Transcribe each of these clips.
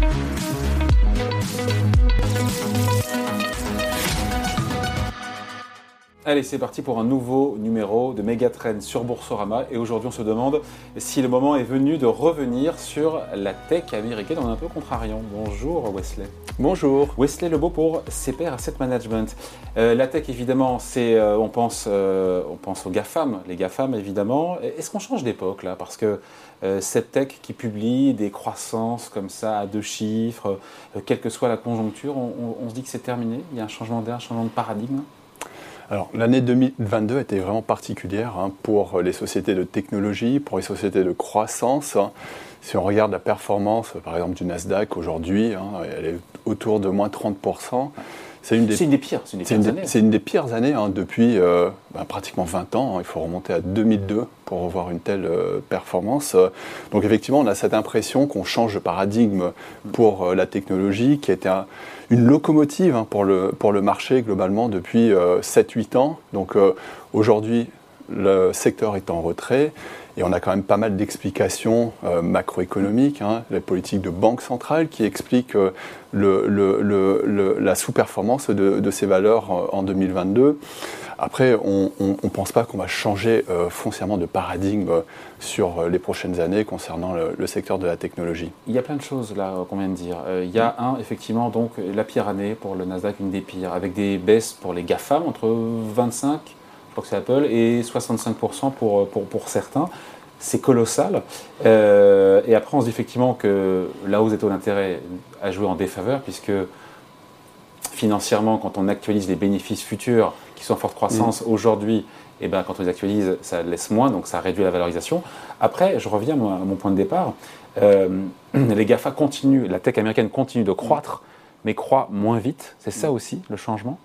Thank you. Allez, c'est parti pour un nouveau numéro de Megatrend sur Boursorama. Et aujourd'hui, on se demande si le moment est venu de revenir sur la tech américaine. On est un peu contrariant. Bonjour Wesley. Bonjour. Wesley Lebeau pour CPR Asset Management. Euh, la tech, évidemment, c'est, euh, on, pense, euh, on pense aux GAFAM. Les GAFAM, évidemment. Est-ce qu'on change d'époque là? Parce que cette tech qui publie des croissances comme ça à deux chiffres, quelle que soit la conjoncture, on, on se dit que c'est terminé Il y a un changement d'air, un changement de paradigme? Alors l'année 2022 était vraiment particulière hein, pour les sociétés de technologie, pour les sociétés de croissance. Si on regarde la performance, par exemple, du Nasdaq aujourd'hui, hein, elle est autour de moins 30%. C'est une, des pires. C'est une, des pires années hein, depuis euh, bah, pratiquement 20 ans. Il faut remonter à 2002 pour revoir une telle euh, performance. Donc effectivement, on a cette impression qu'on change de paradigme pour euh, la technologie, qui était une locomotive hein, pour, le, pour le marché globalement depuis 7-8 ans. Donc aujourd'hui, le secteur est en retrait. Et on a quand même pas mal d'explications euh, macroéconomiques, hein, la politique de banque centrale qui explique euh, le, la sous-performance de, ces valeurs euh, en 2022. Après, on ne pense pas qu'on va changer foncièrement de paradigme sur les prochaines années concernant le, secteur de la technologie. Il y a plein de choses là qu'on vient de dire. il y a un, effectivement, donc la pire année pour le Nasdaq, une des pires, avec des baisses pour les GAFAM entre 25 je crois que c'est Apple, et 65% pour, pour, pour, certains. C'est colossal. Euh, et après, on se dit effectivement que la hausse des taux d'intérêt a joué en défaveur, puisque financièrement, quand on actualise les bénéfices futurs qui sont en forte croissance mm. aujourd'hui, et eh ben, quand on les actualise, ça laisse moins, donc ça réduit la valorisation. Après, je reviens à mon point de départ. Euh, les GAFA continuent, la tech américaine continue de croître, mais croît moins vite. C'est ça mm. aussi le changement?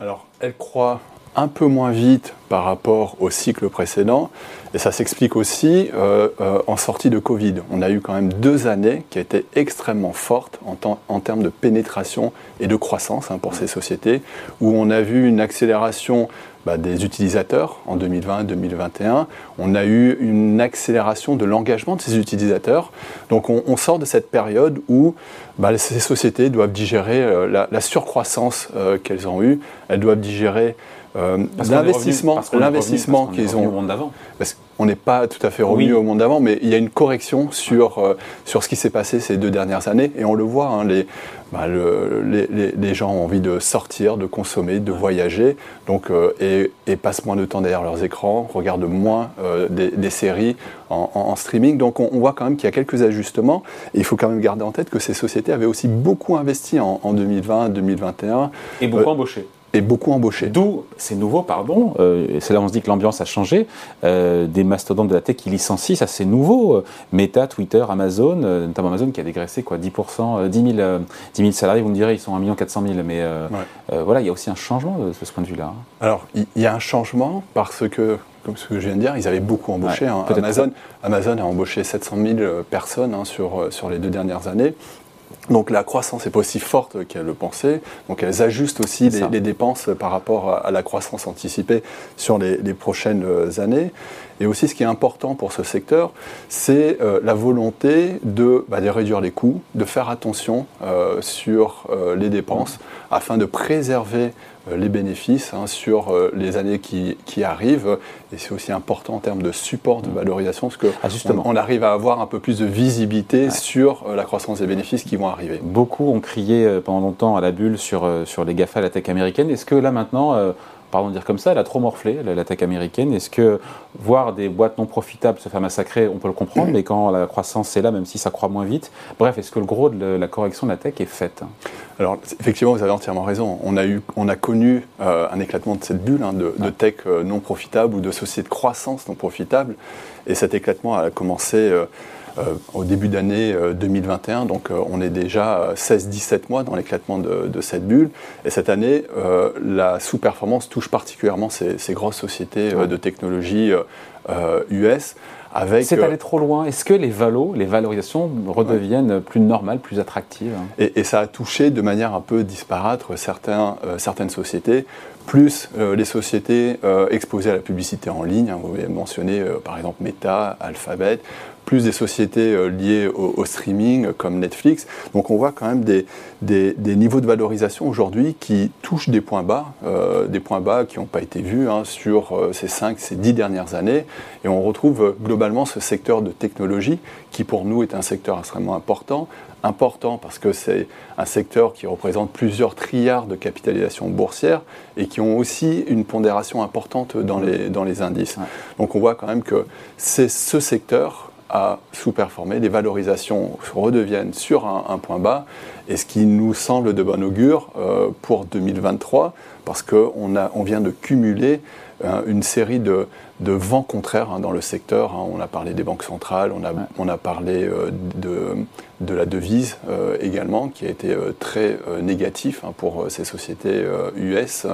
Alors, elle croît un peu moins vite par rapport au cycle précédent. Et ça s'explique aussi euh, euh, en sortie de Covid. On a eu quand même deux années qui étaient extrêmement fortes en, termes de pénétration et de croissance hein, pour ces sociétés, où on a vu une accélération bah, des utilisateurs en 2020-2021. On a eu une accélération de l'engagement de ces utilisateurs. Donc on, sort de cette période où bah, ces sociétés doivent digérer euh, la, surcroissance qu'elles ont eue. Elles doivent digérer euh, l'investissement, l'investissement qu'ils ont. Au monde d'avant. Parce qu'on n'est pas tout à fait revenu au monde d'avant, mais il y a une correction sur, euh, sur ce qui s'est passé ces deux dernières années, et on le voit. Hein, les, bah, les, les, gens ont envie de sortir, de consommer, de voyager, donc euh, et, et, passent moins de temps derrière leurs écrans, regardent moins des, séries en, streaming. Donc on, voit quand même qu'il y a quelques ajustements. Et il faut quand même garder en tête que ces sociétés avaient aussi beaucoup investi en, en 2020, 2021. Et beaucoup embauché et beaucoup embauché. D'où, c'est nouveau, pardon, euh, c'est là où on se dit que l'ambiance a changé, euh, des mastodontes de la tech qui licencient, ça c'est nouveau. Euh, Meta, Twitter, Amazon, notamment Amazon qui a dégraissé quoi, 10%, 10 000, 10 salariés, vous me direz, ils sont 1 400 000, mais voilà, il y a aussi un changement de, ce point de vue-là. Hein. Alors, il y, a un changement parce que comme ce que je viens de dire, ils avaient beaucoup embauché. Hein. Amazon, Amazon a embauché 700 000 personnes hein, sur, sur les deux dernières années. Donc la croissance n'est pas aussi forte qu'elle le pensait. Donc elles ajustent aussi les, dépenses par rapport à, la croissance anticipée sur les, prochaines années. Et aussi ce qui est important pour ce secteur, c'est euh, la volonté de, bah, de, réduire les coûts, de faire attention euh, sur euh, les dépenses afin de préserver les bénéfices hein, sur les années qui, arrivent. Et c'est aussi important en termes de support de valorisation, parce qu'on ah, on arrive à avoir un peu plus de visibilité sur la croissance des bénéfices qui vont arriver. Beaucoup ont crié pendant longtemps à la bulle sur, sur les GAFA, la tech américaine. Est-ce que là maintenant pardon de dire comme ça, elle a trop morflé, la tech américaine. Est-ce que voir des boîtes non profitables se faire massacrer, on peut le comprendre, mais quand la croissance est là, même si ça croît moins vite, bref, est-ce que le gros de la correction de la tech est faite? Alors, effectivement, vous avez entièrement raison. On a, eu, on a connu euh, un éclatement de cette bulle hein, de, tech euh, non profitable ou de sociétés de croissance non profitable. Et cet éclatement a commencé. Euh, au début d'année 2021. Euh, Donc on est déjà 16-17 mois dans l'éclatement de, cette bulle. Et cette année, la sous-performance touche particulièrement ces, grosses sociétés de technologie US. C'est allé trop loin. Est-ce que les valos, les valorisations redeviennent plus normales, plus attractives? Et, ça a touché de manière un peu disparate certains, certaines sociétés plus euh, les sociétés euh, exposées à la publicité en ligne. Hein, vous avez mentionné euh, par exemple Meta, Alphabet, plus des sociétés liées au, streaming comme Netflix. Donc on voit quand même des, des, niveaux de valorisation aujourd'hui qui touchent des points bas, des points bas qui n'ont pas été vus hein, sur ces 5, ces 10 dernières années. Et on retrouve globalement ce secteur de technologie qui pour nous est un secteur extrêmement important, important parce que c'est un secteur qui représente plusieurs trilliards de capitalisation boursière et qui ont aussi une pondération importante dans les, dans les indices. Donc on voit quand même que c'est ce secteur a sous-performé, les valorisations redeviennent sur un, point bas, et ce qui nous semble de bon augure euh, pour 2023, parce qu'on on vient de cumuler euh, une série de, de vents contraires hein, dans le secteur. Hein. On a parlé des banques centrales, on a, on a parlé euh, de, de la devise euh, également, qui a été euh, très négatif hein, pour ces sociétés US.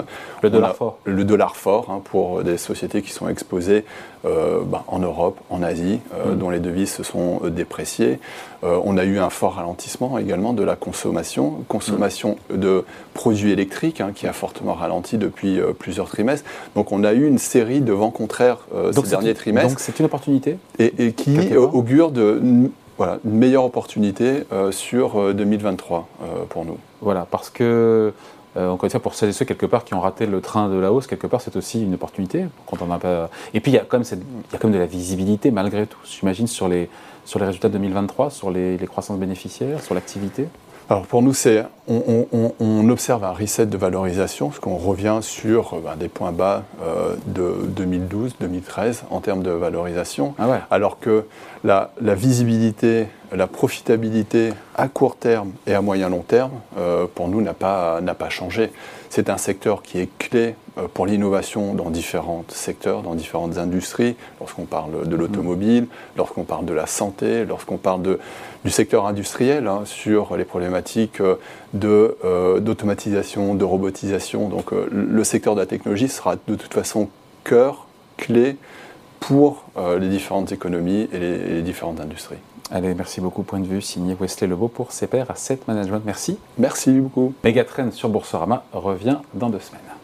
Le dollar fort. Le dollar fort pour des sociétés qui sont exposées bah, en Europe, en Asie, mm. dont les devises se sont dépréciées. on a eu un fort ralentissement également de la consommation, consommation mm. de produits électriques qui a fortement ralenti depuis plusieurs trimestres. Donc on a eu une série de vents contraires ces derniers trimestres. Donc c'est une opportunité Et, et qui augure de voilà, une meilleure opportunité euh, sur 2023 euh, euh, pour nous. Voilà, parce que, encore une fois, pour celles et ceux quelque part qui ont raté le train de la hausse, quelque part, c'est aussi une opportunité. Quand on a pas... Et puis, il y, a quand même il y a quand même de la visibilité malgré tout, j'imagine, sur les, sur les résultats de 2023, sur les, les croissances bénéficiaires, sur l'activité alors pour nous, c'est, on, observe un reset de valorisation, parce qu'on revient sur ben, des points bas de 2012-2013 en termes de valorisation, ah alors que la, visibilité, la profitabilité à court terme et à moyen long terme, euh, pour nous, n'a pas, pas changé. C'est un secteur qui est clé euh, pour l'innovation dans différents secteurs, dans différentes industries, lorsqu'on parle de l'automobile, lorsqu'on parle de la santé, lorsqu'on parle de, du secteur industriel, hein, sur les problématiques euh, de, d'automatisation, de robotisation. Donc le secteur de la technologie sera de toute façon cœur, clé pour euh, les différentes économies et les, différentes industries. Allez, merci beaucoup. Point de vue signé Wesley Lebeau pour CPR Asset Management. Merci. Merci beaucoup. Megatrend sur Boursorama revient dans deux semaines.